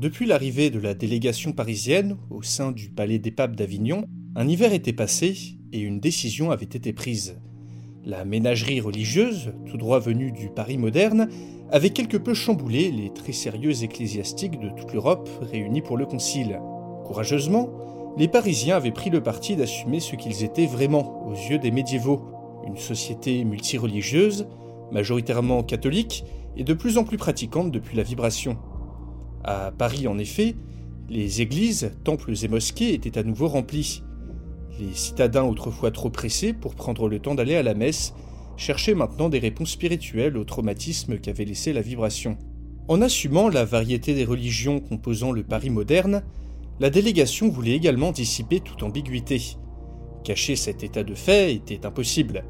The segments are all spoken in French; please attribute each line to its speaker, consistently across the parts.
Speaker 1: Depuis l'arrivée de la délégation parisienne au sein du Palais des Papes d'Avignon, un hiver était passé et une décision avait été prise. La ménagerie religieuse, tout droit venue du Paris moderne, avait quelque peu chamboulé les très sérieux ecclésiastiques de toute l'Europe réunis pour le concile. Courageusement, les Parisiens avaient pris le parti d'assumer ce qu'ils étaient vraiment aux yeux des médiévaux, une société multireligieuse, majoritairement catholique et de plus en plus pratiquante depuis la vibration. À Paris, en effet, les églises, temples et mosquées étaient à nouveau remplies. Les citadins, autrefois trop pressés pour prendre le temps d'aller à la messe, cherchaient maintenant des réponses spirituelles au traumatisme qu'avait laissé la vibration. En assumant la variété des religions composant le Paris moderne, la délégation voulait également dissiper toute ambiguïté. Cacher cet état de fait était impossible,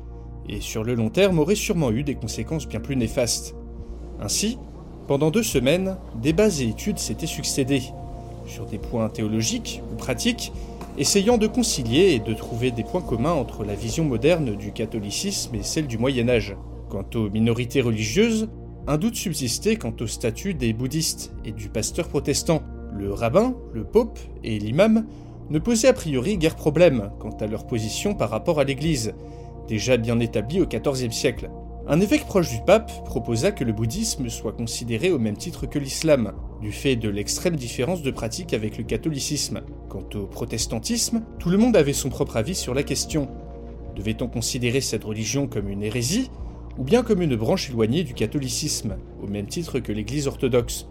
Speaker 1: et sur le long terme aurait sûrement eu des conséquences bien plus néfastes. Ainsi, pendant deux semaines, débats et études s'étaient succédés, sur des points théologiques ou pratiques, essayant de concilier et de trouver des points communs entre la vision moderne du catholicisme et celle du Moyen Âge. Quant aux minorités religieuses, un doute subsistait quant au statut des bouddhistes et du pasteur protestant. Le rabbin, le pope et l'imam ne posaient a priori guère problème quant à leur position par rapport à l'Église, déjà bien établie au XIVe siècle. Un évêque proche du pape proposa que le bouddhisme soit considéré au même titre que l'islam, du fait de l'extrême différence de pratique avec le catholicisme. Quant au protestantisme, tout le monde avait son propre avis sur la question. Devait-on considérer cette religion comme une hérésie, ou bien comme une branche éloignée du catholicisme, au même titre que l'Église orthodoxe?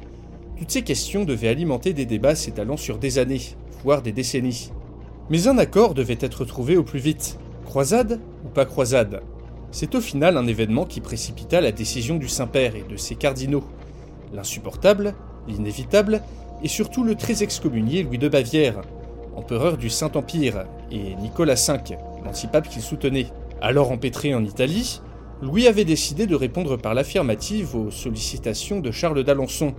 Speaker 1: Toutes ces questions devaient alimenter des débats s'étalant sur des années, voire des décennies. Mais un accord devait être trouvé au plus vite. Croisade ou pas croisade c'est au final un événement qui précipita la décision du Saint-Père et de ses cardinaux. L'insupportable, l'inévitable, et surtout le très excommunié Louis de Bavière, empereur du Saint-Empire, et Nicolas V, l'antipape qu'il soutenait. Alors empêtré en Italie, Louis avait décidé de répondre par l'affirmative aux sollicitations de Charles d'Alençon,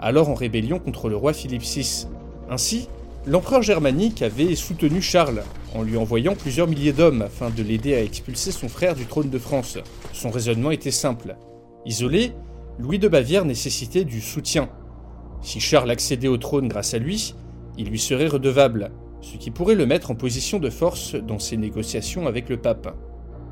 Speaker 1: alors en rébellion contre le roi Philippe VI. Ainsi, l'empereur germanique avait soutenu Charles en lui envoyant plusieurs milliers d'hommes afin de l'aider à expulser son frère du trône de France. Son raisonnement était simple. Isolé, Louis de Bavière nécessitait du soutien. Si Charles accédait au trône grâce à lui, il lui serait redevable, ce qui pourrait le mettre en position de force dans ses négociations avec le pape.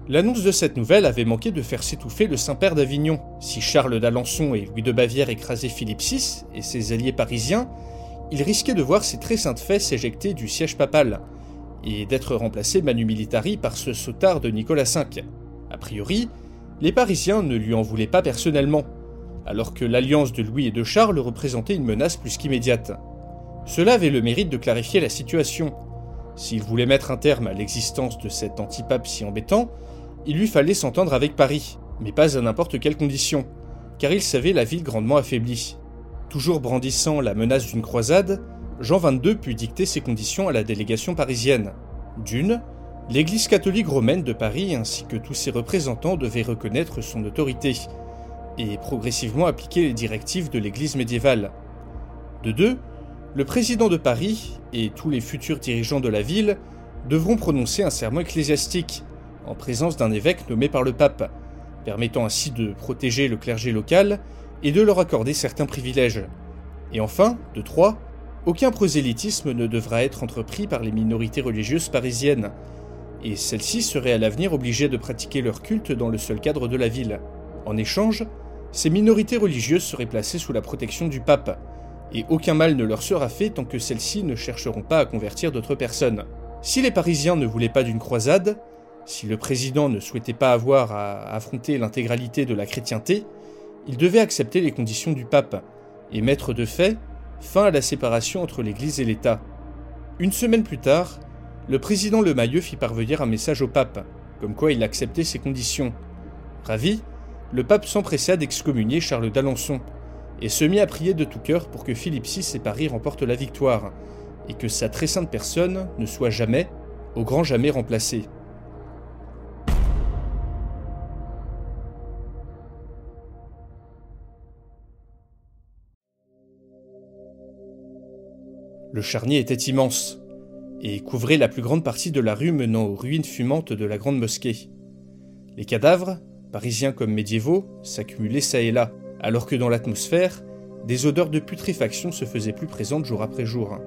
Speaker 1: L'annonce de cette nouvelle avait manqué de faire s'étouffer le Saint-Père d'Avignon. Si Charles d'Alençon et Louis de Bavière écrasaient Philippe VI et ses alliés parisiens, il risquait de voir ses très saintes fesses s'éjecter du siège papal, et d'être remplacé manu militari par ce sautard de Nicolas V. A priori, les Parisiens ne lui en voulaient pas personnellement, alors que l'alliance de Louis et de Charles représentait une menace plus qu'immédiate. Cela avait le mérite de clarifier la situation. S'il voulait mettre un terme à l'existence de cet antipape si embêtant, il lui fallait s'entendre avec Paris, mais pas à n'importe quelle condition, car il savait la ville grandement affaiblie. Toujours brandissant la menace d'une croisade, Jean XXII put dicter ses conditions à la délégation parisienne. D'une, l'Église catholique romaine de Paris ainsi que tous ses représentants devaient reconnaître son autorité et progressivement appliquer les directives de l'Église médiévale. De deux, le président de Paris et tous les futurs dirigeants de la ville devront prononcer un serment ecclésiastique en présence d'un évêque nommé par le pape, permettant ainsi de protéger le clergé local et de leur accorder certains privilèges. Et enfin, de trois, aucun prosélytisme ne devra être entrepris par les minorités religieuses parisiennes, et celles-ci seraient à l'avenir obligées de pratiquer leur culte dans le seul cadre de la ville. En échange, ces minorités religieuses seraient placées sous la protection du pape, et aucun mal ne leur sera fait tant que celles-ci ne chercheront pas à convertir d'autres personnes. Si les Parisiens ne voulaient pas d'une croisade, si le président ne souhaitait pas avoir à affronter l'intégralité de la chrétienté, il devait accepter les conditions du pape, et mettre de fait fin à la séparation entre l'Église et l'État. Une semaine plus tard, le président Le Mailleux fit parvenir un message au pape, comme quoi il acceptait ses conditions. Ravi, le pape s'empressa d'excommunier Charles d'Alençon, et se mit à prier de tout cœur pour que Philippe VI et Paris remportent la victoire, et que sa très sainte personne ne soit jamais, au grand jamais remplacée. Le charnier était immense et couvrait la plus grande partie de la rue menant aux ruines fumantes de la grande mosquée. Les cadavres, parisiens comme médiévaux, s'accumulaient çà et là, alors que dans l'atmosphère, des odeurs de putréfaction se faisaient plus présentes jour après jour.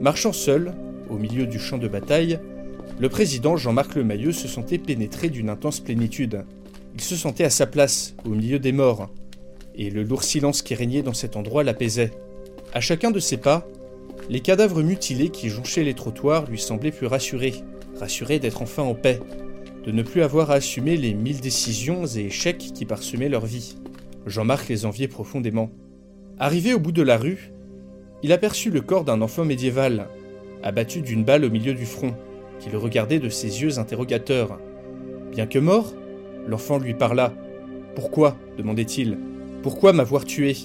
Speaker 1: Marchant seul, au milieu du champ de bataille, le président Jean-Marc Lemayeux se sentait pénétré d'une intense plénitude. Il se sentait à sa place, au milieu des morts, et le lourd silence qui régnait dans cet endroit l'apaisait. À chacun de ses pas, les cadavres mutilés qui jonchaient les trottoirs lui semblaient plus rassurés, rassurés d'être enfin en paix, de ne plus avoir à assumer les mille décisions et échecs qui parsemaient leur vie. Jean-Marc les enviait profondément. Arrivé au bout de la rue, il aperçut le corps d'un enfant médiéval, abattu d'une balle au milieu du front, qui le regardait de ses yeux interrogateurs. Bien que mort, l'enfant lui parla. Pourquoi? demandait-il. Pourquoi m'avoir tué?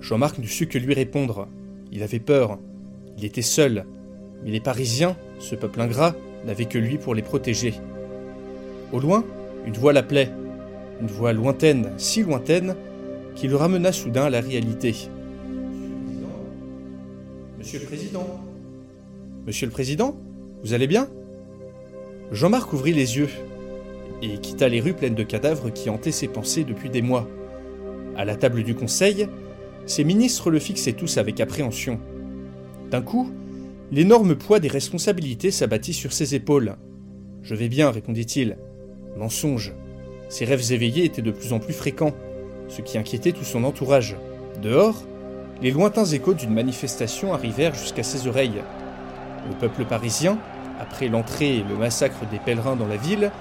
Speaker 1: Jean-Marc ne sut que lui répondre. Il avait peur. Il était seul, mais les Parisiens, ce peuple ingrat, n'avaient que lui pour les protéger. Au loin, une voix l'appelait, une voix lointaine, si lointaine, qui le ramena soudain à la réalité. Monsieur le Président Monsieur le Président Vous allez bien? Jean-Marc ouvrit les yeux et quitta les rues pleines de cadavres qui hantaient ses pensées depuis des mois. À la table du Conseil, ses ministres le fixaient tous avec appréhension. D'un coup, l'énorme poids des responsabilités s'abattit sur ses épaules. Je vais bien, répondit-il. Mensonge. Ses rêves éveillés étaient de plus en plus fréquents, ce qui inquiétait tout son entourage. Dehors, les lointains échos d'une manifestation arrivèrent jusqu'à ses oreilles. Le peuple parisien, après l'entrée et le massacre des pèlerins dans la ville,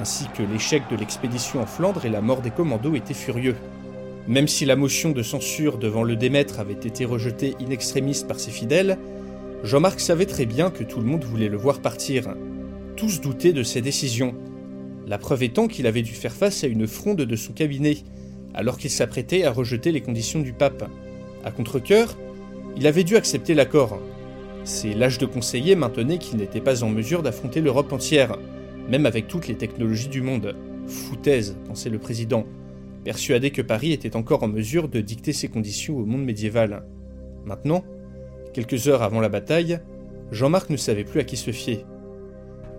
Speaker 1: ainsi que l'échec de l'expédition en Flandre et la mort des commandos, étaient furieux. Même si la motion de censure devant le Démètre avait été rejetée in extremis par ses fidèles, Jean-Marc savait très bien que tout le monde voulait le voir partir. Tous doutaient de ses décisions. La preuve étant qu'il avait dû faire face à une fronde de son cabinet, alors qu'il s'apprêtait à rejeter les conditions du pape. À contre-coeur, il avait dû accepter l'accord. C'est l'âge de conseiller maintenait qu'il n'était pas en mesure d'affronter l'Europe entière, même avec toutes les technologies du monde. Foutaise, pensait le président persuadé que Paris était encore en mesure de dicter ses conditions au monde médiéval. Maintenant, quelques heures avant la bataille, Jean-Marc ne savait plus à qui se fier.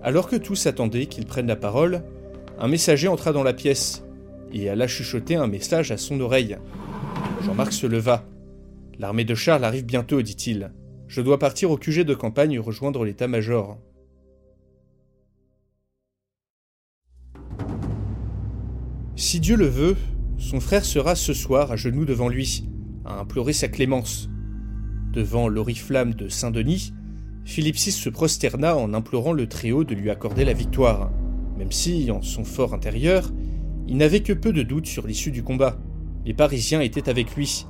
Speaker 1: Alors que tous attendaient qu'il prenne la parole, un messager entra dans la pièce et alla chuchoter un message à son oreille. Jean-Marc se leva. L'armée de Charles arrive bientôt, dit-il. Je dois partir au QG de campagne rejoindre l'état-major. Si Dieu le veut, son frère sera ce soir à genoux devant lui, à implorer sa clémence. Devant l'oriflamme de Saint-Denis, Philippe VI se prosterna en implorant le Très-Haut de lui accorder la victoire, même si, en son fort intérieur, il n'avait que peu de doute sur l'issue du combat. Les Parisiens étaient avec lui,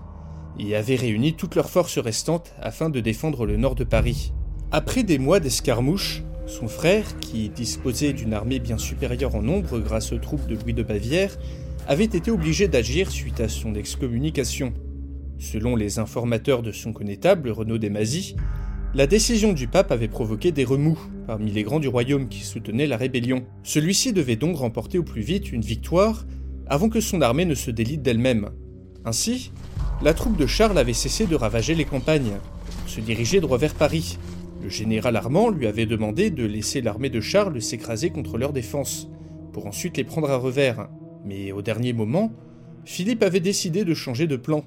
Speaker 1: et avaient réuni toutes leurs forces restantes afin de défendre le nord de Paris. Après des mois d'escarmouches, son frère, qui disposait d'une armée bien supérieure en nombre grâce aux troupes de Louis de Bavière, avait été obligé d'agir suite à son excommunication. Selon les informateurs de son connétable, Renaud Desmazis, la décision du pape avait provoqué des remous parmi les grands du royaume qui soutenaient la rébellion. Celui-ci devait donc remporter au plus vite une victoire avant que son armée ne se délite d'elle-même. Ainsi, la troupe de Charles avait cessé de ravager les campagnes, se dirigeait droit vers Paris. Le général Armand lui avait demandé de laisser l'armée de Charles s'écraser contre leur défense, pour ensuite les prendre à revers. Mais au dernier moment, Philippe avait décidé de changer de plan.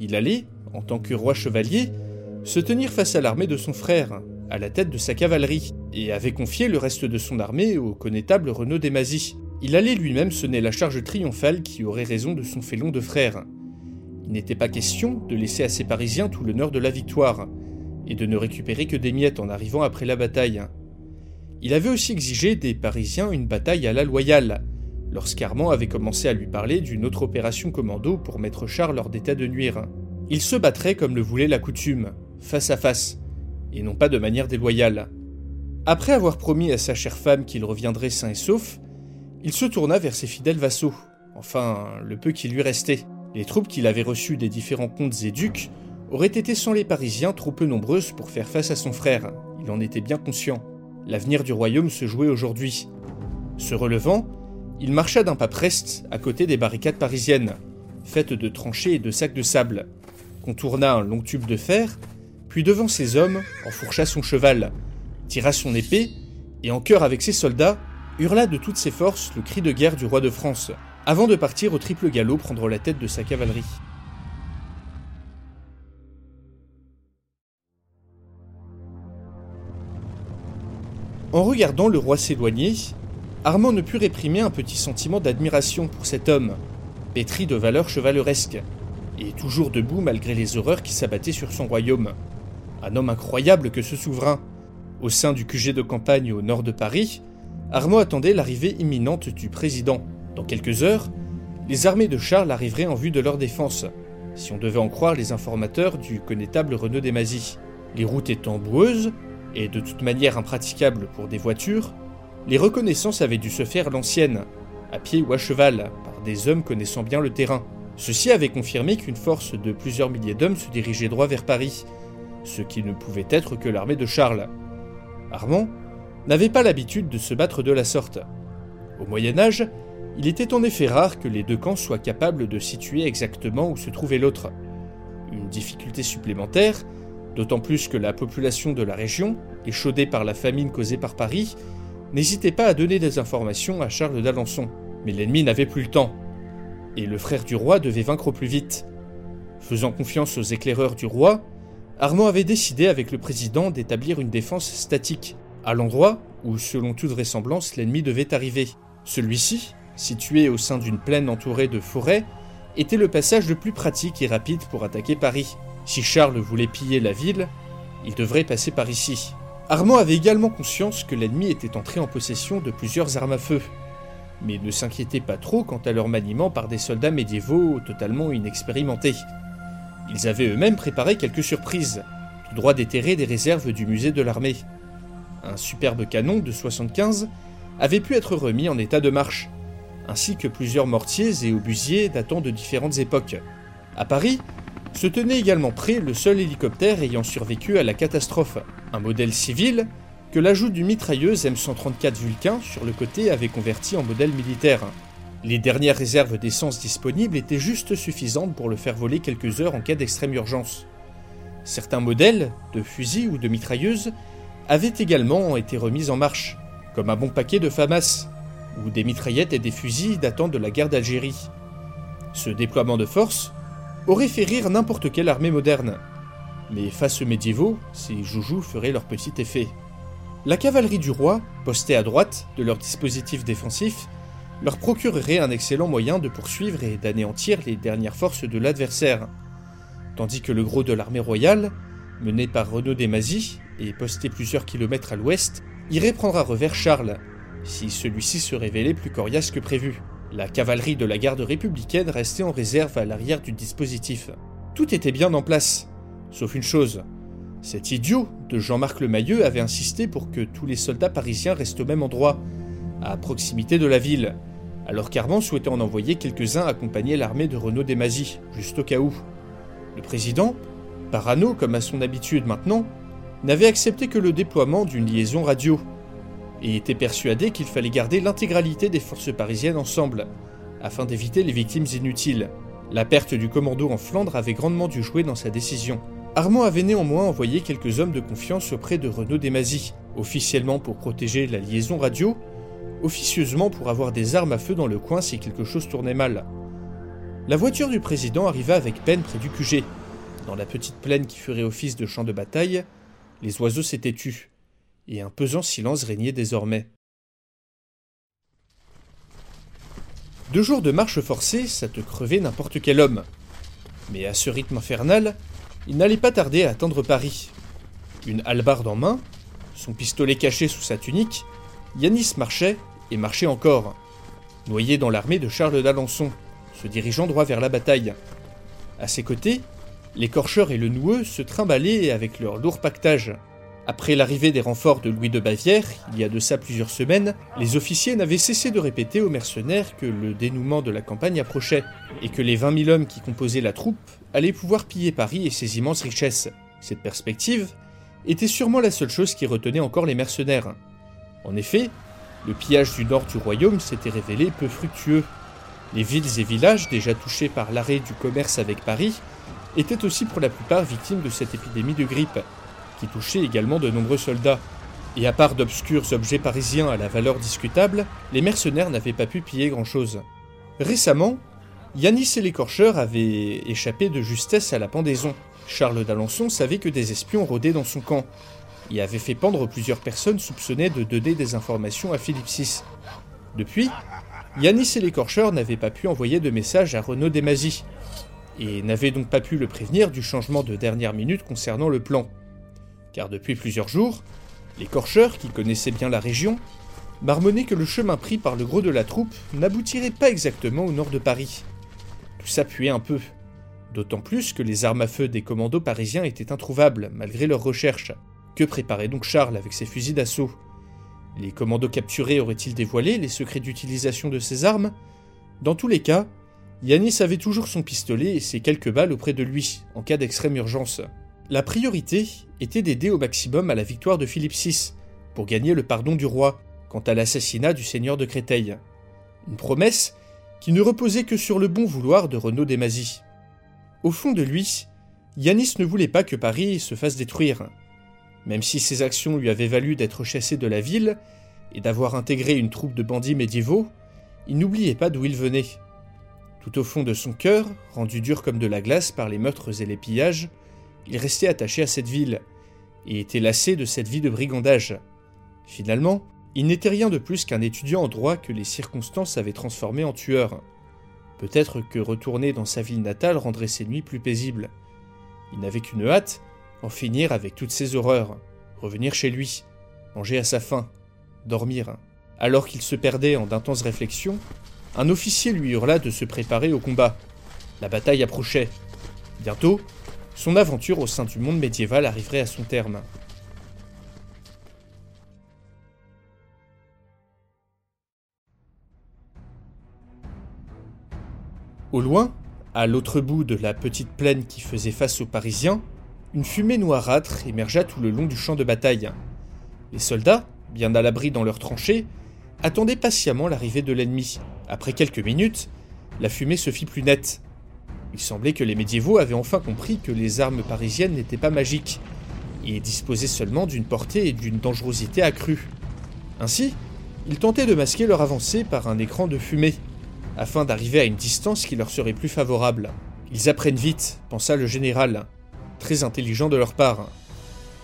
Speaker 1: Il allait, en tant que roi chevalier, se tenir face à l'armée de son frère, à la tête de sa cavalerie, et avait confié le reste de son armée au connétable Renaud Desmazis. Il allait lui-même sonner la charge triomphale qui aurait raison de son félon de frère. Il n'était pas question de laisser à ses Parisiens tout l'honneur de la victoire, et de ne récupérer que des miettes en arrivant après la bataille. Il avait aussi exigé des Parisiens une bataille à la loyale, lorsqu'Armand avait commencé à lui parler d'une autre opération commando pour mettre Charles hors d'état de nuire. Il se battrait comme le voulait la coutume, face à face, et non pas de manière déloyale. Après avoir promis à sa chère femme qu'il reviendrait sain et sauf, il se tourna vers ses fidèles vassaux, enfin le peu qui lui restait. Les troupes qu'il avait reçues des différents comtes et ducs auraient été sans les Parisiens trop peu nombreuses pour faire face à son frère, il en était bien conscient. L'avenir du royaume se jouait aujourd'hui. Se relevant, il marcha d'un pas preste à côté des barricades parisiennes, faites de tranchées et de sacs de sable, contourna un long tube de fer, puis devant ses hommes, enfourcha son cheval, tira son épée, et en chœur avec ses soldats, hurla de toutes ses forces le cri de guerre du roi de France, avant de partir au triple galop prendre la tête de sa cavalerie. En regardant le roi s'éloigner, Armand ne put réprimer un petit sentiment d'admiration pour cet homme, pétri de valeurs chevaleresques, et toujours debout malgré les horreurs qui s'abattaient sur son royaume. Un homme incroyable que ce souverain. Au sein du QG de campagne au nord de Paris, Armand attendait l'arrivée imminente du président. Dans quelques heures, les armées de Charles arriveraient en vue de leur défense, si on devait en croire les informateurs du connétable Renaud Desmazis. Les routes étant boueuses, et de toute manière impraticables pour des voitures, les reconnaissances avaient dû se faire l'ancienne, à pied ou à cheval, par des hommes connaissant bien le terrain. Ceci avait confirmé qu'une force de plusieurs milliers d'hommes se dirigeait droit vers Paris, ce qui ne pouvait être que l'armée de Charles. Armand n'avait pas l'habitude de se battre de la sorte. Au Moyen Âge, il était en effet rare que les deux camps soient capables de situer exactement où se trouvait l'autre. Une difficulté supplémentaire, d'autant plus que la population de la région, échaudée par la famine causée par Paris, n'hésitait pas à donner des informations à Charles d'Alençon. Mais l'ennemi n'avait plus le temps, et le frère du roi devait vaincre au plus vite. Faisant confiance aux éclaireurs du roi, Armand avait décidé avec le président d'établir une défense statique, à l'endroit où, selon toute vraisemblance, l'ennemi devait arriver. Celui-ci, situé au sein d'une plaine entourée de forêts, était le passage le plus pratique et rapide pour attaquer Paris. Si Charles voulait piller la ville, il devrait passer par ici. Armand avait également conscience que l'ennemi était entré en possession de plusieurs armes à feu, mais ne s'inquiétait pas trop quant à leur maniement par des soldats médiévaux totalement inexpérimentés. Ils avaient eux-mêmes préparé quelques surprises, tout droit déterrées des réserves du musée de l'armée. Un superbe canon de 75 avait pu être remis en état de marche, ainsi que plusieurs mortiers et obusiers datant de différentes époques. À Paris, se tenait également prêt le seul hélicoptère ayant survécu à la catastrophe, un modèle civil que l'ajout d'une mitrailleuse M134 Vulcain sur le côté avait converti en modèle militaire. Les dernières réserves d'essence disponibles étaient juste suffisantes pour le faire voler quelques heures en cas d'extrême urgence. Certains modèles, de fusils ou de mitrailleuses, avaient également été remis en marche, comme un bon paquet de FAMAS, ou des mitraillettes et des fusils datant de la guerre d'Algérie. Ce déploiement de force aurait fait rire n'importe quelle armée moderne. Mais face aux médiévaux, ces joujoux feraient leur petit effet. La cavalerie du roi, postée à droite de leur dispositif défensif, leur procurerait un excellent moyen de poursuivre et d'anéantir les dernières forces de l'adversaire, tandis que le gros de l'armée royale, mené par Renaud Desmazis et posté plusieurs kilomètres à l'ouest, irait prendre à revers Charles, si celui-ci se révélait plus coriace que prévu. La cavalerie de la garde républicaine restait en réserve à l'arrière du dispositif. Tout était bien en place, sauf une chose. Cet idiot de Jean-Marc Lemayeux avait insisté pour que tous les soldats parisiens restent au même endroit, à proximité de la ville, alors qu'Armand souhaitait en envoyer quelques-uns accompagner l'armée de Renaud Desmazis, juste au cas où. Le président, parano comme à son habitude maintenant, n'avait accepté que le déploiement d'une liaison radio, et était persuadé qu'il fallait garder l'intégralité des forces parisiennes ensemble, afin d'éviter les victimes inutiles. La perte du commando en Flandre avait grandement dû jouer dans sa décision. Armand avait néanmoins envoyé quelques hommes de confiance auprès de Renaud Desmazis, officiellement pour protéger la liaison radio, officieusement pour avoir des armes à feu dans le coin si quelque chose tournait mal. La voiture du président arriva avec peine près du QG. Dans la petite plaine qui ferait office de champ de bataille, les oiseaux s'étaient tus et un pesant silence régnait désormais. Deux jours de marche forcée, ça te crevait n'importe quel homme. Mais à ce rythme infernal, il n'allait pas tarder à atteindre Paris. Une hallebarde en main, son pistolet caché sous sa tunique, Yanis marchait et marchait encore, noyé dans l'armée de Charles d'Alençon, se dirigeant droit vers la bataille. À ses côtés, l'écorcheur et le noueux se trimballaient avec leur lourd pactage, Après l'arrivée des renforts de Louis de Bavière, il y a de ça plusieurs semaines, les officiers n'avaient cessé de répéter aux mercenaires que le dénouement de la campagne approchait, et que les 20 000 hommes qui composaient la troupe allaient pouvoir piller Paris et ses immenses richesses. Cette perspective était sûrement la seule chose qui retenait encore les mercenaires. En effet, le pillage du nord du royaume s'était révélé peu fructueux. Les villes et villages déjà touchés par l'arrêt du commerce avec Paris étaient aussi pour la plupart victimes de cette épidémie de grippe, qui touchait également de nombreux soldats. Et à part d'obscurs objets parisiens à la valeur discutable, les mercenaires n'avaient pas pu piller grand-chose. Récemment, Yanis et l'écorcheur avaient échappé de justesse à la pendaison. Charles d'Alençon savait que des espions rôdaient dans son camp, et avait fait pendre plusieurs personnes soupçonnées de donner des informations à Philippe VI. Depuis, Yanis et l'écorcheur n'avaient pas pu envoyer de message à Renaud Desmazis, et n'avaient donc pas pu le prévenir du changement de dernière minute concernant le plan car depuis plusieurs jours, l'écorcheur, qui connaissait bien la région, marmonnait que le chemin pris par le gros de la troupe n'aboutirait pas exactement au nord de Paris. Tout ça puait un peu, d'autant plus que les armes à feu des commandos parisiens étaient introuvables, malgré leurs recherches. Que préparait donc Charles avec ses fusils d'assaut? Les commandos capturés auraient-ils dévoilé les secrets d'utilisation de ces armes? Dans tous les cas, Yanis avait toujours son pistolet et ses quelques balles auprès de lui, en cas d'extrême urgence. La priorité était d'aider au maximum à la victoire de Philippe VI, pour gagner le pardon du roi quant à l'assassinat du seigneur de Créteil. Une promesse qui ne reposait que sur le bon vouloir de Renaud Desmazis. Au fond de lui, Yanis ne voulait pas que Paris se fasse détruire. Même si ses actions lui avaient valu d'être chassé de la ville et d'avoir intégré une troupe de bandits médiévaux, il n'oubliait pas d'où il venait. Tout au fond de son cœur, rendu dur comme de la glace par les meurtres et les pillages, il restait attaché à cette ville, et était lassé de cette vie de brigandage. Finalement, il n'était rien de plus qu'un étudiant en droit que les circonstances avaient transformé en tueur. Peut-être que retourner dans sa ville natale rendrait ses nuits plus paisibles. Il n'avait qu'une hâte, en finir avec toutes ces horreurs, revenir chez lui, manger à sa faim, dormir. Alors qu'il se perdait en d'intenses réflexions, un officier lui hurla de se préparer au combat. La bataille approchait. Bientôt, son aventure au sein du monde médiéval arriverait à son terme. Au loin, à l'autre bout de la petite plaine qui faisait face aux Parisiens, une fumée noirâtre émergea tout le long du champ de bataille. Les soldats, bien à l'abri dans leurs tranchées, attendaient patiemment l'arrivée de l'ennemi. Après quelques minutes, la fumée se fit plus nette, il semblait que les médiévaux avaient enfin compris que les armes parisiennes n'étaient pas magiques, et disposaient seulement d'une portée et d'une dangerosité accrues. Ainsi, ils tentaient de masquer leur avancée par un écran de fumée, afin d'arriver à une distance qui leur serait plus favorable. Ils apprennent vite, pensa le général, très intelligent de leur part.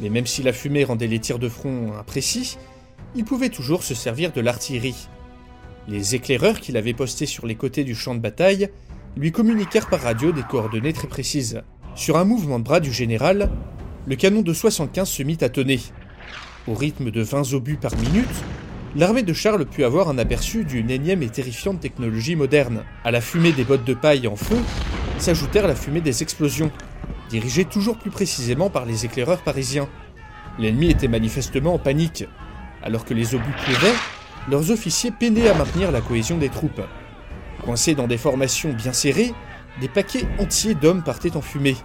Speaker 1: Mais même si la fumée rendait les tirs de front imprécis, ils pouvaient toujours se servir de l'artillerie. Les éclaireurs qu'il avait postés sur les côtés du champ de bataille lui communiquèrent par radio des coordonnées très précises. Sur un mouvement de bras du général, le canon de 75 se mit à tonner. Au rythme de 20 obus par minute, l'armée de Charles put avoir un aperçu d'une énième et terrifiante technologie moderne. À la fumée des bottes de paille en feu s'ajoutèrent la fumée des explosions, dirigées toujours plus précisément par les éclaireurs parisiens. L'ennemi était manifestement en panique. Alors que les obus pleuvaient, leurs officiers peinaient à maintenir la cohésion des troupes. Coincés dans des formations bien serrées, des paquets entiers d'hommes partaient en fumée,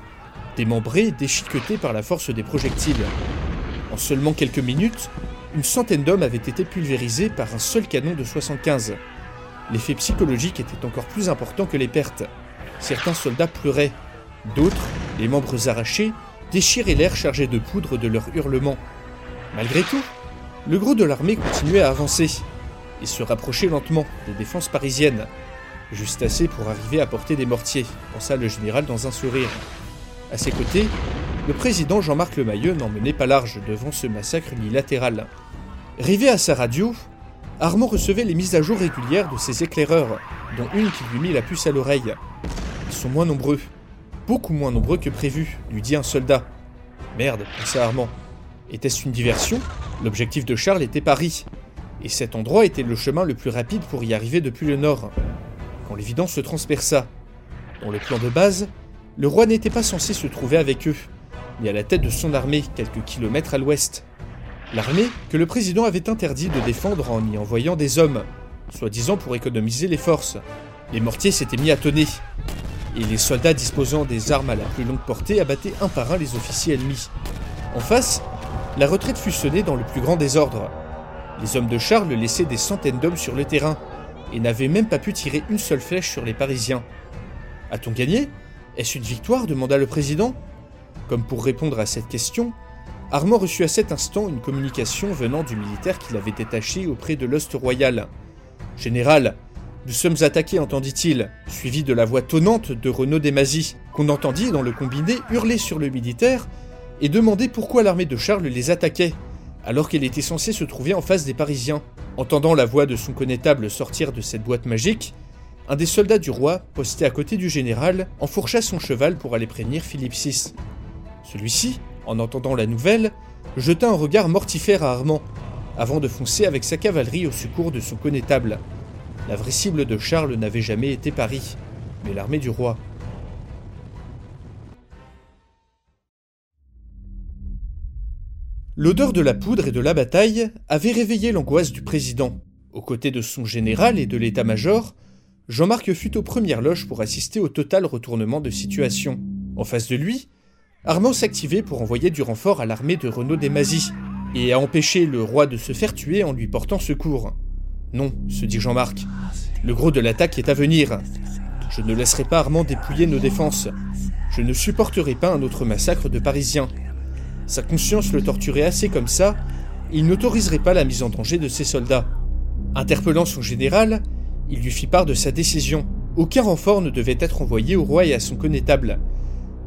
Speaker 1: démembrés, déchiquetés par la force des projectiles. En seulement quelques minutes, une centaine d'hommes avaient été pulvérisés par un seul canon de 75. L'effet psychologique était encore plus important que les pertes. Certains soldats pleuraient, d'autres, les membres arrachés, déchiraient l'air chargé de poudre de leurs hurlements. Malgré tout, le gros de l'armée continuait à avancer et se rapprochait lentement des défenses parisiennes. Juste assez pour arriver à porter des mortiers, pensa le général dans un sourire. À ses côtés, le président Jean-Marc Lemayeux n'en menait pas large devant ce massacre unilatéral. Rivé à sa radio, Armand recevait les mises à jour régulières de ses éclaireurs, dont une qui lui mit la puce à l'oreille. Ils sont moins nombreux, beaucoup moins nombreux que prévu, lui dit un soldat. Merde, pensa Armand. Était-ce une diversion? L'objectif de Charles était Paris, et cet endroit était le chemin le plus rapide pour y arriver depuis le nord l'évidence se transperça. Dans le plan de base, le roi n'était pas censé se trouver avec eux, mais à la tête de son armée quelques kilomètres à l'ouest. L'armée, que le président avait interdit de défendre en y envoyant des hommes, soi-disant pour économiser les forces. Les mortiers s'étaient mis à tonner, et les soldats disposant des armes à la plus longue portée abattaient un par un les officiers ennemis. En face, la retraite fut sonnée dans le plus grand désordre. Les hommes de Charles laissaient des centaines d'hommes sur le terrain, et n'avaient même pas pu tirer une seule flèche sur les Parisiens. A-t-on gagné? Est-ce une victoire? demanda le président. Comme pour répondre à cette question, Armand reçut à cet instant une communication venant du militaire qu'il avait détaché auprès de l'Ost royal. Général, nous sommes attaqués, entendit-il, suivi de la voix tonnante de Renaud Desmazis, qu'on entendit dans le combiné hurler sur le militaire et demander pourquoi l'armée de Charles les attaquait, alors qu'elle était censée se trouver en face des Parisiens. Entendant la voix de son connétable sortir de cette boîte magique, un des soldats du roi, posté à côté du général, enfourcha son cheval pour aller prévenir Philippe VI. Celui-ci, en entendant la nouvelle, jeta un regard mortifère à Armand, avant de foncer avec sa cavalerie au secours de son connétable. La vraie cible de Charles n'avait jamais été Paris, mais l'armée du roi. L'odeur de la poudre et de la bataille avait réveillé l'angoisse du président. Aux côtés de son général et de l'état-major, Jean-Marc fut aux premières loges pour assister au total retournement de situation. En face de lui, Armand s'activait pour envoyer du renfort à l'armée de Renaud Desmazis et à empêcher le roi de se faire tuer en lui portant secours. Non, se dit Jean-Marc, le gros de l'attaque est à venir. Je ne laisserai pas Armand dépouiller nos défenses. Je ne supporterai pas un autre massacre de Parisiens. Sa conscience le torturait assez comme ça, il n'autoriserait pas la mise en danger de ses soldats. Interpellant son général, il lui fit part de sa décision. Aucun renfort ne devait être envoyé au roi et à son connétable.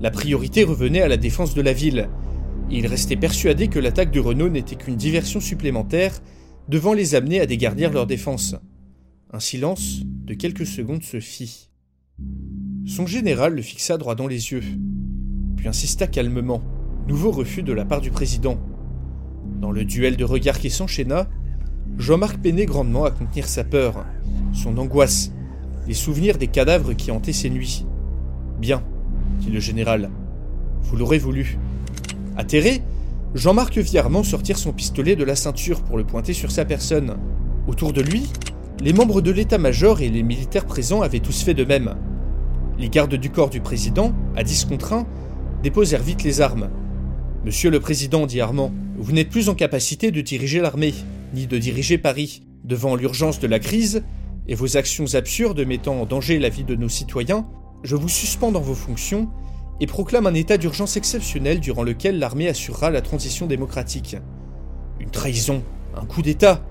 Speaker 1: La priorité revenait à la défense de la ville. il restait persuadé que l'attaque de Renault n'était qu'une diversion supplémentaire devant les amener à dégarnir leur défense. Un silence de quelques secondes se fit. Son général le fixa droit dans les yeux, puis insista calmement. Nouveau refus de la part du président. Dans le duel de regards qui s'enchaîna, Jean-Marc peinait grandement à contenir sa peur, son angoisse, les souvenirs des cadavres qui hantaient ses nuits. Bien, dit le général, vous l'aurez voulu. Atterré, Jean-Marc vit Armand sortir son pistolet de la ceinture pour le pointer sur sa personne. Autour de lui, les membres de l'état-major et les militaires présents avaient tous fait de même. Les gardes du corps du président, à 10 contre 1, déposèrent vite les armes Monsieur le Président, dit Armand, vous n'êtes plus en capacité de diriger l'armée, ni de diriger Paris. Devant l'urgence de la crise, et vos actions absurdes mettant en danger la vie de nos citoyens, je vous suspends dans vos fonctions et proclame un état d'urgence exceptionnel durant lequel l'armée assurera la transition démocratique. Une trahison, un coup d'État.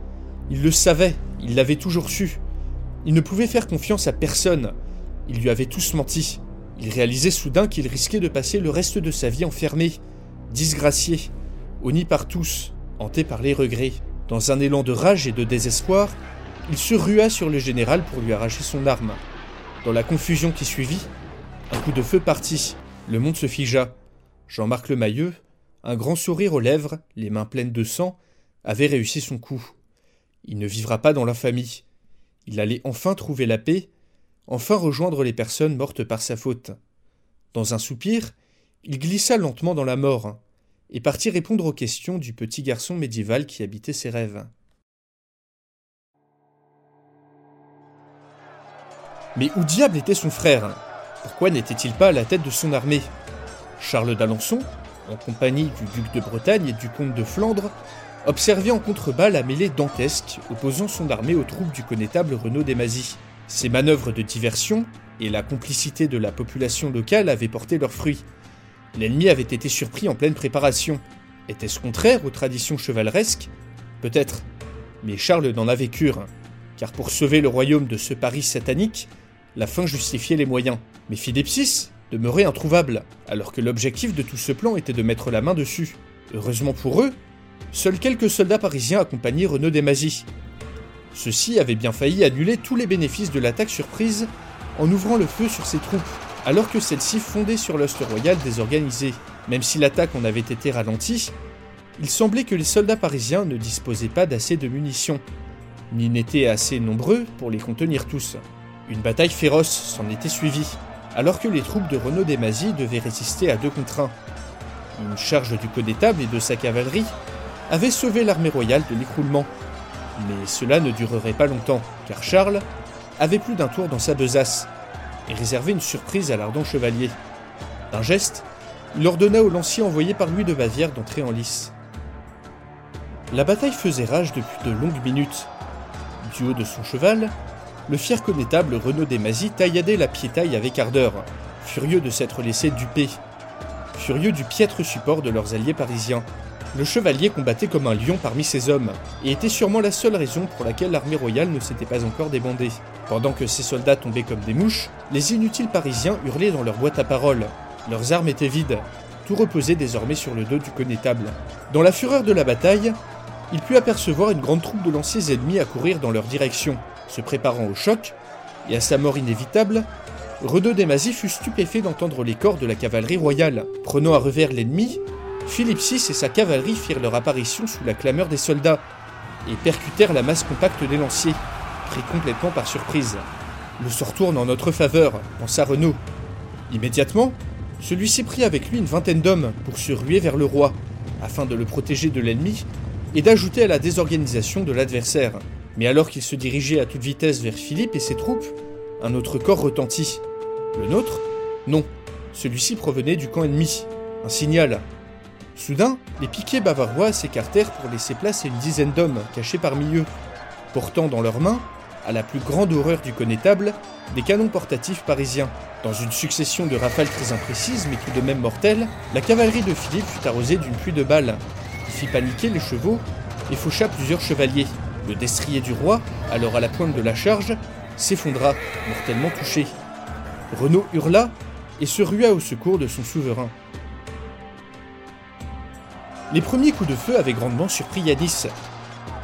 Speaker 1: Il le savait, il l'avait toujours su. Il ne pouvait faire confiance à personne. Il lui avait tous menti. Il réalisait soudain qu'il risquait de passer le reste de sa vie enfermé, disgracié, honni par tous, hanté par les regrets. Dans un élan de rage et de désespoir, il se rua sur le général pour lui arracher son arme. Dans la confusion qui suivit, un coup de feu partit, le monde se figea. Jean-Marc Lemailleux, un grand sourire aux lèvres, les mains pleines de sang, avait réussi son coup. Il ne vivra pas dans l'infamie. Il allait enfin trouver la paix, enfin rejoindre les personnes mortes par sa faute. Dans un soupir, il glissa lentement dans la mort et partit répondre aux questions du petit garçon médiéval qui habitait ses rêves. Mais où diable était son frère? Pourquoi n'était-il pas à la tête de son armée? Charles d'Alençon, en compagnie du duc de Bretagne et du comte de Flandre, observait en contrebas la mêlée dantesque opposant son armée aux troupes du connétable Renaud Desmazis. Ces manœuvres de diversion et la complicité de la population locale avaient porté leurs fruits. L'ennemi avait été surpris en pleine préparation. Était-ce contraire aux traditions chevaleresques? Peut-être. Mais Charles n'en avait cure, car pour sauver le royaume de ce Paris satanique, la fin justifiait les moyens. Mais Philippe VI demeurait introuvable, alors que l'objectif de tout ce plan était de mettre la main dessus. Heureusement pour eux, seuls quelques soldats parisiens accompagnaient Renaud Desmazis. Ceux-ci avaient bien failli annuler tous les bénéfices de l'attaque surprise en ouvrant le feu sur ses troupes alors que celle-ci fondait sur l'Ost royal désorganisé. Même si l'attaque en avait été ralentie, il semblait que les soldats parisiens ne disposaient pas d'assez de munitions, ni n'étaient assez nombreux pour les contenir tous. Une bataille féroce s'en était suivie, alors que les troupes de Renaud Desmazis devaient résister à deux contre un. Une charge du connétable et de sa cavalerie avait sauvé l'armée royale de l'écroulement. Mais cela ne durerait pas longtemps, car Charles avait plus d'un tour dans sa besace et réservait une surprise à l'ardent chevalier. D'un geste, il ordonna aux lanciers envoyés par Louis de Bavière d'entrer en lice. La bataille faisait rage depuis de longues minutes. Du haut de son cheval, le fier connétable Renaud Desmazis tailladait la piétaille avec ardeur, furieux de s'être laissé duper, furieux du piètre support de leurs alliés parisiens. Le chevalier combattait comme un lion parmi ses hommes, et était sûrement la seule raison pour laquelle l'armée royale ne s'était pas encore débandée. Pendant que ses soldats tombaient comme des mouches, les inutiles parisiens hurlaient dans leur boîte à paroles. Leurs armes étaient vides, tout reposait désormais sur le dos du connétable. Dans la fureur de la bataille, il put apercevoir une grande troupe de lanciers ennemis accourir dans leur direction, se préparant au choc, et à sa mort inévitable, Renaud Desmazis fut stupéfait d'entendre les corps de la cavalerie royale. Prenant à revers l'ennemi, Philippe VI et sa cavalerie firent leur apparition sous la clameur des soldats, et percutèrent la masse compacte des lanciers, pris complètement par surprise. Le sort tourne en notre faveur, pensa Renaud. Immédiatement, celui-ci prit avec lui une vingtaine d'hommes pour se ruer vers le roi, afin de le protéger de l'ennemi et d'ajouter à la désorganisation de l'adversaire. Mais alors qu'il se dirigeait à toute vitesse vers Philippe et ses troupes, un autre corps retentit. Le nôtre? Non, celui-ci provenait du camp ennemi. Un signal. Soudain, les piquets bavarois s'écartèrent pour laisser place à une dizaine d'hommes cachés parmi eux, portant dans leurs mains, à la plus grande horreur du connétable, des canons portatifs parisiens. Dans une succession de rafales très imprécises mais tout de même mortelles, la cavalerie de Philippe fut arrosée d'une pluie de balles, fit paniquer les chevaux et faucha plusieurs chevaliers. Le destrier du roi, alors à la pointe de la charge, s'effondra, mortellement touché. Renaud hurla et se rua au secours de son souverain. Les premiers coups de feu avaient grandement surpris Yanis,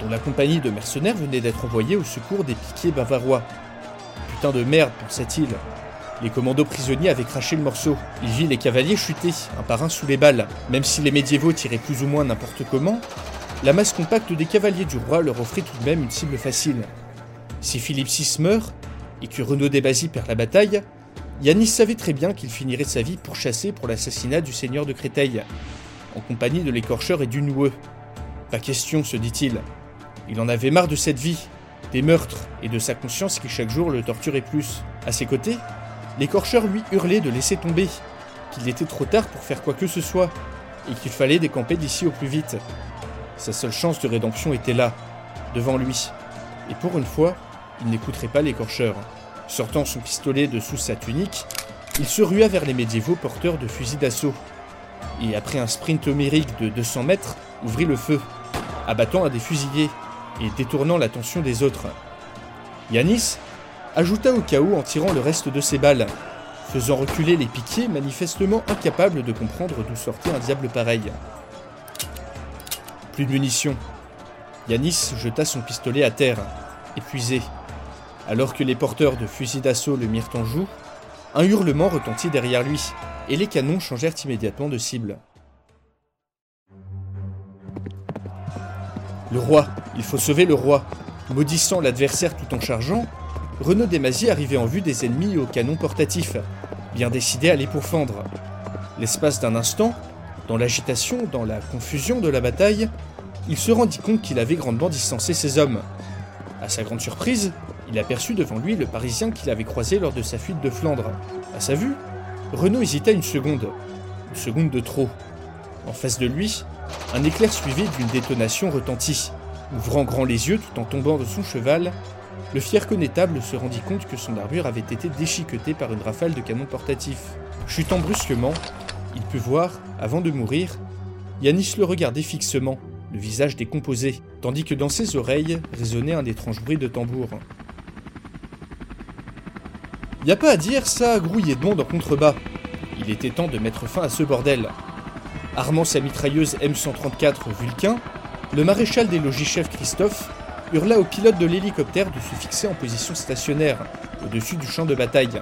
Speaker 1: dont la compagnie de mercenaires venait d'être envoyée au secours des piquiers bavarois. Putain de merde, pensa-t-il. Les commandos prisonniers avaient craché le morceau. Il vit les cavaliers chuter, un par un sous les balles. Même si les médiévaux tiraient plus ou moins n'importe comment, la masse compacte des cavaliers du roi leur offrit tout de même une cible facile. Si Philippe VI meurt, et que Renaud Desbazy perd la bataille, Yanis savait très bien qu'il finirait sa vie pourchassé pour l'assassinat du seigneur de Créteil, en compagnie de l'écorcheur et du noueux. Pas question, se dit-il. Il en avait marre de cette vie, des meurtres et de sa conscience qui chaque jour le torturait plus. À ses côtés, l'écorcheur lui hurlait de laisser tomber, qu'il était trop tard pour faire quoi que ce soit, et qu'il fallait décamper d'ici au plus vite. Sa seule chance de rédemption était là, devant lui. Et pour une fois, il n'écouterait pas l'écorcheur. Sortant son pistolet de sous sa tunique, il se rua vers les médiévaux porteurs de fusils d'assaut. Et après un sprint homérique de 200 mètres, ouvrit le feu, abattant un des fusillés et détournant l'attention des autres. Yanis ajouta au chaos en tirant le reste de ses balles, faisant reculer les piquiers manifestement incapables de comprendre d'où sortait un diable pareil. Plus de munitions. Yanis jeta son pistolet à terre, épuisé. Alors que les porteurs de fusils d'assaut le mirent en joue, un hurlement retentit derrière lui, et les canons changèrent immédiatement de cible. Le roi, il faut sauver le roi. Maudissant l'adversaire tout en chargeant, Renaud Desmazis arrivait en vue des ennemis au canon portatif, bien décidé à les pourfendre. L'espace d'un instant, dans l'agitation, dans la confusion de la bataille, il se rendit compte qu'il avait grandement distancé ses hommes. À sa grande surprise, il aperçut devant lui le Parisien qu'il avait croisé lors de sa fuite de Flandre. À sa vue, Renaud hésita une seconde. Une seconde de trop. En face de lui, un éclair suivi d'une détonation retentit. Ouvrant grand les yeux tout en tombant de son cheval, le fier connétable se rendit compte que son armure avait été déchiquetée par une rafale de canon portatif. Chutant brusquement, il put voir, avant de mourir, Yanis le regardait fixement, le visage décomposé, tandis que dans ses oreilles résonnait un étrange bruit de tambour. Y a pas à dire, ça grouillait de monde en contrebas. Il était temps de mettre fin à ce bordel. Armant sa mitrailleuse M134 Vulcain, le maréchal des logis-chefs Christophe hurla au pilote de l'hélicoptère de se fixer en position stationnaire, au-dessus du champ de bataille.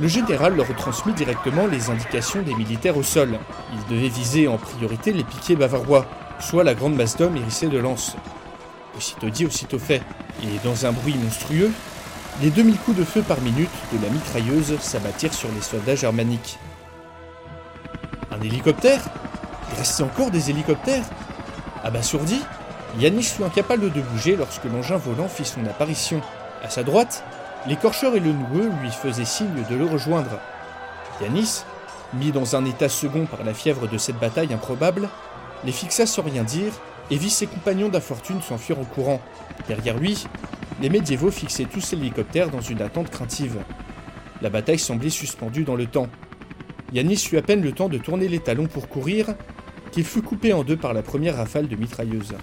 Speaker 1: Le général leur retransmit directement les indications des militaires au sol. Il devait viser en priorité les piquets bavarois, soit la grande masse d'hommes hérissée de lances. Aussitôt dit, aussitôt fait, et dans un bruit monstrueux, les 2000 coups de feu par minute de la mitrailleuse s'abattirent sur les soldats germaniques. Un hélicoptère? Il restait encore des hélicoptères? Abasourdi, Yanis fut incapable de bouger lorsque l'engin volant fit son apparition. À sa droite, l'écorcheur et le noueux lui faisaient signe de le rejoindre. Yanis, mis dans un état second par la fièvre de cette bataille improbable, les fixa sans rien dire et vit ses compagnons d'infortune s'enfuir en courant. Derrière lui, les médiévaux fixaient tous l'hélicoptère dans une attente craintive. La bataille semblait suspendue dans le temps. Yanis eut à peine le temps de tourner les talons pour courir qu'il fut coupé en deux par la première rafale de mitrailleuse.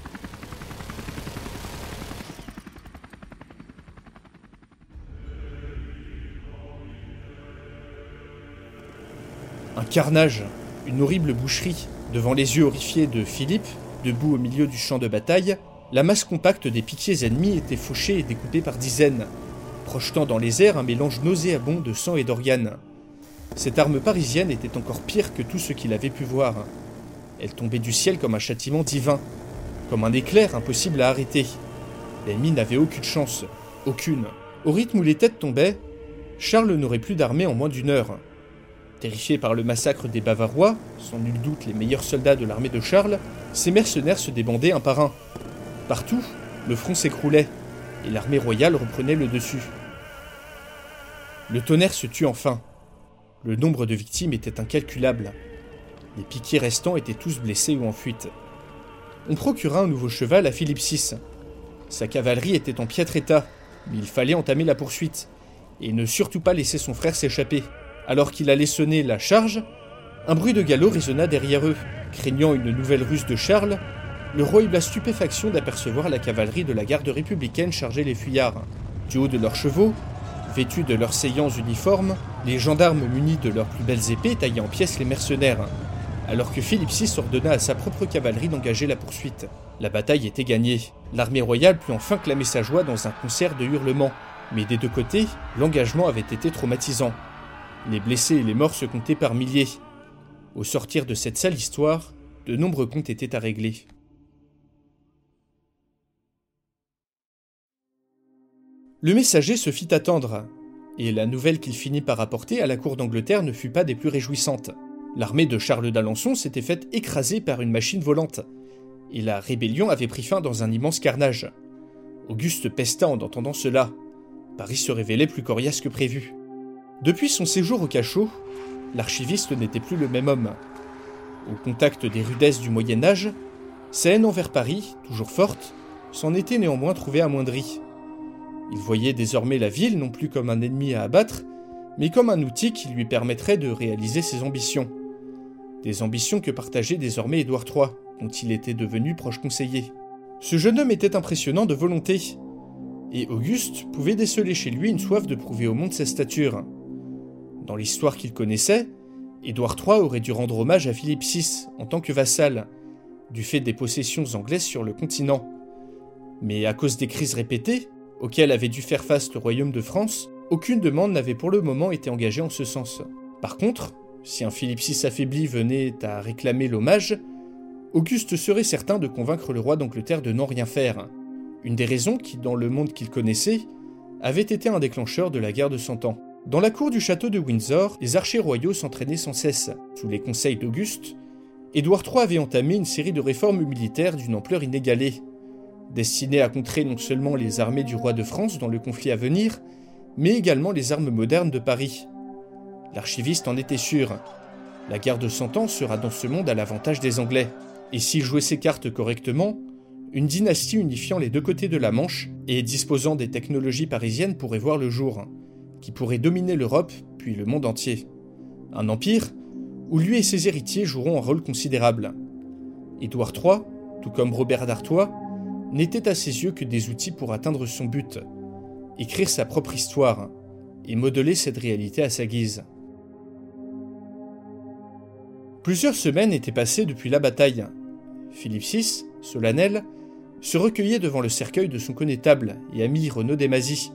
Speaker 1: Un carnage, une horrible boucherie, devant les yeux horrifiés de Philippe, debout au milieu du champ de bataille, la masse compacte des piquiers ennemis était fauchée et découpée par dizaines, projetant dans les airs un mélange nauséabond de sang et d'organes. Cette arme parisienne était encore pire que tout ce qu'il avait pu voir. Elle tombait du ciel comme un châtiment divin, comme un éclair impossible à arrêter. L'ennemi n'avait aucune chance, aucune. Au rythme où les têtes tombaient, Charles n'aurait plus d'armée en moins d'une heure. Terrifiés par le massacre des Bavarois, sans nul doute les meilleurs soldats de l'armée de Charles, ces mercenaires se débandaient un par un. Partout, le front s'écroulait, et l'armée royale reprenait le dessus. Le tonnerre se tut enfin. Le nombre de victimes était incalculable. Les piquiers restants étaient tous blessés ou en fuite. On procura un nouveau cheval à Philippe VI. Sa cavalerie était en piètre état, mais il fallait entamer la poursuite, et ne surtout pas laisser son frère s'échapper. Alors qu'il allait sonner la charge, un bruit de galop résonna derrière eux. Craignant une nouvelle ruse de Charles, le roi eut la stupéfaction d'apercevoir la cavalerie de la garde républicaine charger les fuyards. Du haut de leurs chevaux, vêtus de leurs saillants uniformes, les gendarmes munis de leurs plus belles épées taillaient en pièces les mercenaires alors que Philippe VI ordonna à sa propre cavalerie d'engager la poursuite. La bataille était gagnée. L'armée royale put enfin clamer sa joie dans un concert de hurlements. Mais des deux côtés, l'engagement avait été traumatisant. Les blessés et les morts se comptaient par milliers. Au sortir de cette sale histoire, de nombreux comptes étaient à régler. Le messager se fit attendre, et la nouvelle qu'il finit par apporter à la cour d'Angleterre ne fut pas des plus réjouissantes. L'armée de Charles d'Alençon s'était faite écraser par une machine volante, et la rébellion avait pris fin dans un immense carnage. Auguste pesta en entendant cela. Paris se révélait plus coriace que prévu. Depuis son séjour au cachot, l'archiviste n'était plus le même homme. Au contact des rudesses du Moyen Âge, sa haine envers Paris, toujours forte, s'en était néanmoins trouvée amoindrie. Il voyait désormais la ville non plus comme un ennemi à abattre, mais comme un outil qui lui permettrait de réaliser ses ambitions. Des ambitions que partageait désormais Édouard III, dont il était devenu proche conseiller. Ce jeune homme était impressionnant de volonté, et Auguste pouvait déceler chez lui une soif de prouver au monde sa stature. Dans l'histoire qu'il connaissait, Édouard III aurait dû rendre hommage à Philippe VI en tant que vassal, du fait des possessions anglaises sur le continent. Mais à cause des crises répétées, auxquelles avait dû faire face le royaume de France, aucune demande n'avait pour le moment été engagée en ce sens. Par contre, si un Philippe VI affaibli venait à réclamer l'hommage, Auguste serait certain de convaincre le roi d'Angleterre de n'en rien faire. Une des raisons qui, dans le monde qu'il connaissait, avait été un déclencheur de la guerre de Cent Ans. Dans la cour du château de Windsor, les archers royaux s'entraînaient sans cesse. Sous les conseils d'Auguste, Édouard III avait entamé une série de réformes militaires d'une ampleur inégalée, destinées à contrer non seulement les armées du roi de France dans le conflit à venir, mais également les armes modernes de Paris. L'archiviste en était sûr. La guerre de Cent Ans sera dans ce monde à l'avantage des Anglais. Et s'il jouait ses cartes correctement, une dynastie unifiant les deux côtés de la Manche et disposant des technologies parisiennes pourrait voir le jour, qui pourrait dominer l'Europe puis le monde entier. Un empire où lui et ses héritiers joueront un rôle considérable. Édouard III, tout comme Robert d'Artois, n'étaient à ses yeux que des outils pour atteindre son but, écrire sa propre histoire et modeler cette réalité à sa guise. Plusieurs semaines étaient passées depuis la bataille. Philippe VI, solennel, se recueillait devant le cercueil de son connétable et ami Renaud Desmazis,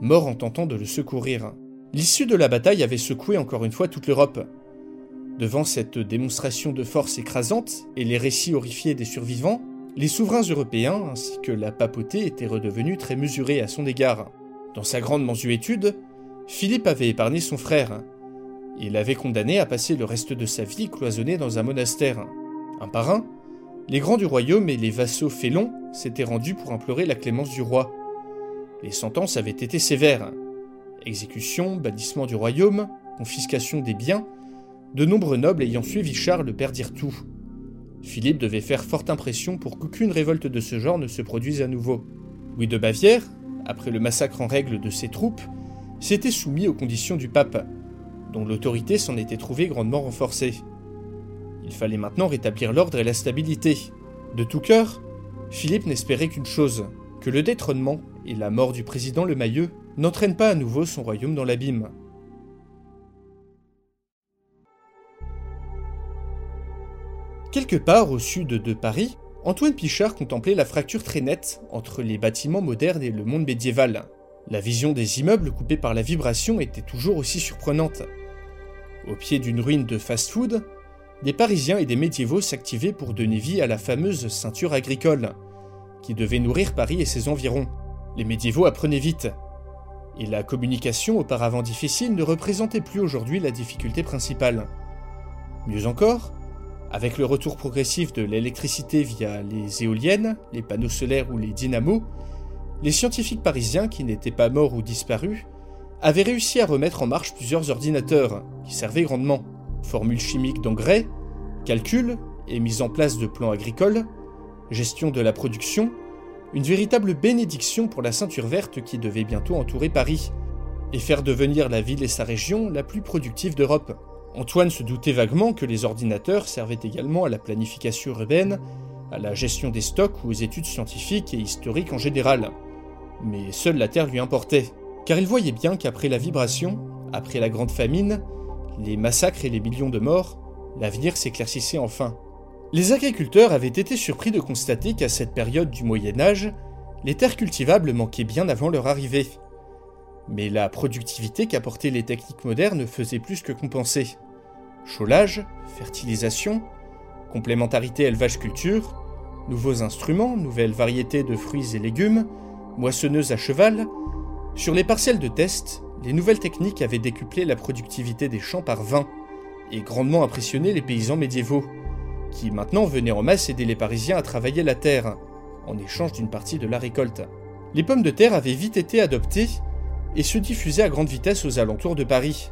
Speaker 1: mort en tentant de le secourir. L'issue de la bataille avait secoué encore une fois toute l'Europe. Devant cette démonstration de force écrasante et les récits horrifiés des survivants, les souverains européens ainsi que la papauté étaient redevenus très mesurés à son égard. Dans sa grande mansuétude, Philippe avait épargné son frère, il l'avait condamné à passer le reste de sa vie cloisonné dans un monastère. Un par un, les grands du royaume et les vassaux félons s'étaient rendus pour implorer la clémence du roi. Les sentences avaient été sévères. Exécution, bannissement du royaume, confiscation des biens, de nombreux nobles ayant suivi Charles perdirent tout. Philippe devait faire forte impression pour qu'aucune révolte de ce genre ne se produise à nouveau. Louis de Bavière, après le massacre en règle de ses troupes, s'était soumis aux conditions du pape, dont l'autorité s'en était trouvée grandement renforcée. Il fallait maintenant rétablir l'ordre et la stabilité. De tout cœur, Philippe n'espérait qu'une chose, que le détrônement et la mort du président Le Mayeux n'entraînent pas à nouveau son royaume dans l'abîme. Quelque part au sud de Paris, Antoine Pichard contemplait la fracture très nette entre les bâtiments modernes et le monde médiéval. La vision des immeubles coupés par la vibration était toujours aussi surprenante. Au pied d'une ruine de fast-food, des Parisiens et des médiévaux s'activaient pour donner vie à la fameuse ceinture agricole, qui devait nourrir Paris et ses environs. Les médiévaux apprenaient vite. Et la communication, auparavant difficile, ne représentait plus aujourd'hui la difficulté principale. Mieux encore, avec le retour progressif de l'électricité via les éoliennes, les panneaux solaires ou les dynamos, les scientifiques parisiens qui n'étaient pas morts ou disparus avaient réussi à remettre en marche plusieurs ordinateurs qui servaient grandement. Formules chimiques d'engrais, calculs et mise en place de plans agricoles, gestion de la production, une véritable bénédiction pour la ceinture verte qui devait bientôt entourer Paris et faire devenir la ville et sa région la plus productive d'Europe. Antoine se doutait vaguement que les ordinateurs servaient également à la planification urbaine, à la gestion des stocks ou aux études scientifiques et historiques en général. Mais seule la Terre lui importait, car il voyait bien qu'après la vibration, après la grande famine, les massacres et les millions de morts, l'avenir s'éclaircissait enfin. Les agriculteurs avaient été surpris de constater qu'à cette période du Moyen Âge, les terres cultivables manquaient bien avant leur arrivée mais la productivité qu'apportaient les techniques modernes faisait plus que compenser. Cholage, fertilisation, complémentarité élevage-culture, nouveaux instruments, nouvelles variétés de fruits et légumes, moissonneuses à cheval, sur les parcelles de test, les nouvelles techniques avaient décuplé la productivité des champs par 20 et grandement impressionné les paysans médiévaux, qui maintenant venaient en masse aider les Parisiens à travailler la terre, en échange d'une partie de la récolte. Les pommes de terre avaient vite été adoptées et se diffusait à grande vitesse aux alentours de Paris.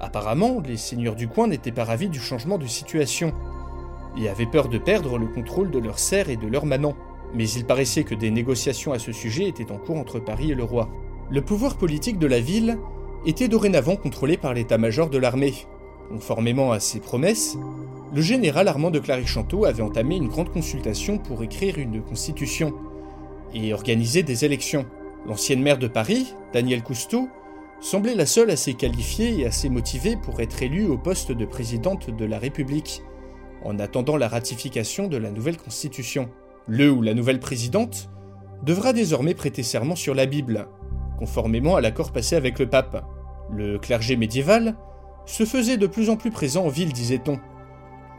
Speaker 1: Apparemment, les seigneurs du coin n'étaient pas ravis du changement de situation, et avaient peur de perdre le contrôle de leurs serfs et de leurs manants. Mais il paraissait que des négociations à ce sujet étaient en cours entre Paris et le roi. Le pouvoir politique de la ville était dorénavant contrôlé par l'état-major de l'armée. Conformément à ses promesses, le général Armand de Clarichanteau avait entamé une grande consultation pour écrire une constitution et organiser des élections. L'ancienne maire de Paris, Danielle Cousteau, semblait la seule assez qualifiée et assez motivée pour être élue au poste de présidente de la République, en attendant la ratification de la nouvelle constitution. Le ou la nouvelle présidente devra désormais prêter serment sur la Bible, conformément à l'accord passé avec le pape. Le clergé médiéval se faisait de plus en plus présent en ville, disait-on.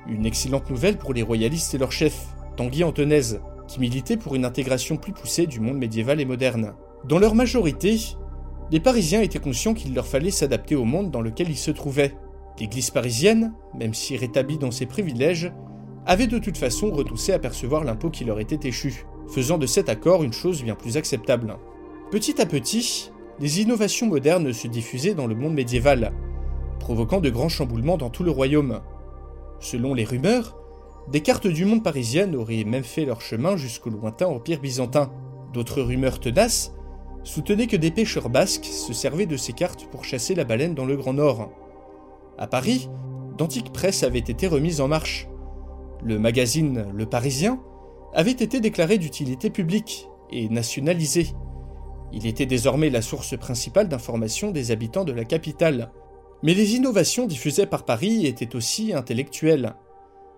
Speaker 1: Une excellente nouvelle pour les royalistes et leur chef, Tanguy Antonaise, qui militait pour une intégration plus poussée du monde médiéval et moderne. Dans leur majorité, les Parisiens étaient conscients qu'il leur fallait s'adapter au monde dans lequel ils se trouvaient. L'Église parisienne, même si rétablie dans ses privilèges, avait de toute façon retoussé à percevoir l'impôt qui leur était échu, faisant de cet accord une chose bien plus acceptable. Petit à petit, les innovations modernes se diffusaient dans le monde médiéval, provoquant de grands chamboulements dans tout le royaume. Selon les rumeurs, des cartes du monde parisienne auraient même fait leur chemin jusqu'au lointain empire byzantin. D'autres rumeurs tenaces soutenait que des pêcheurs basques se servaient de ces cartes pour chasser la baleine dans le Grand Nord. À Paris, d'antiques presses avaient été remises en marche. Le magazine Le Parisien avait été déclaré d'utilité publique et nationalisé. Il était désormais la source principale d'information des habitants de la capitale. Mais les innovations diffusées par Paris étaient aussi intellectuelles.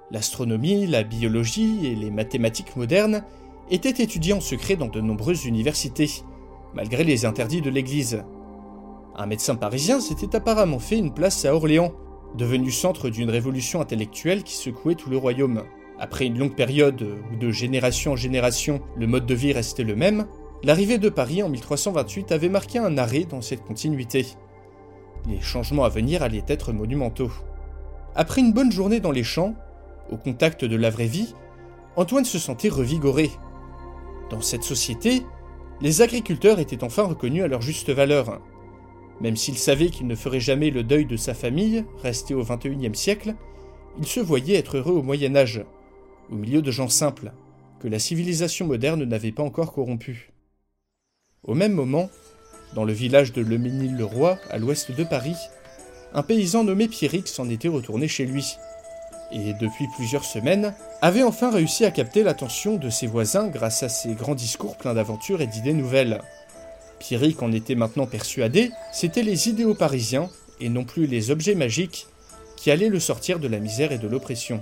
Speaker 1: L'astronomie, la biologie et les mathématiques modernes étaient étudiées en secret dans de nombreuses universités malgré les interdits de l'Église. Un médecin parisien s'était apparemment fait une place à Orléans, devenu centre d'une révolution intellectuelle qui secouait tout le royaume. Après une longue période où de génération en génération le mode de vie restait le même, l'arrivée de Paris en 1328 avait marqué un arrêt dans cette continuité. Les changements à venir allaient être monumentaux. Après une bonne journée dans les champs, au contact de la vraie vie, Antoine se sentait revigoré. Dans cette société, les agriculteurs étaient enfin reconnus à leur juste valeur. Même s'il savait qu'il ne ferait jamais le deuil de sa famille, restée au XXIe siècle, il se voyait être heureux au Moyen Âge, au milieu de gens simples, que la civilisation moderne n'avait pas encore corrompus. Au même moment, dans le village de Leménil-le-Roi, à l'ouest de Paris, un paysan nommé Pierrick s'en était retourné chez lui, et depuis plusieurs semaines, avait enfin réussi à capter l'attention de ses voisins grâce à ses grands discours pleins d'aventures et d'idées nouvelles. Pierrick en était maintenant persuadé, c'étaient les idéaux parisiens, et non plus les objets magiques, qui allaient le sortir de la misère et de l'oppression.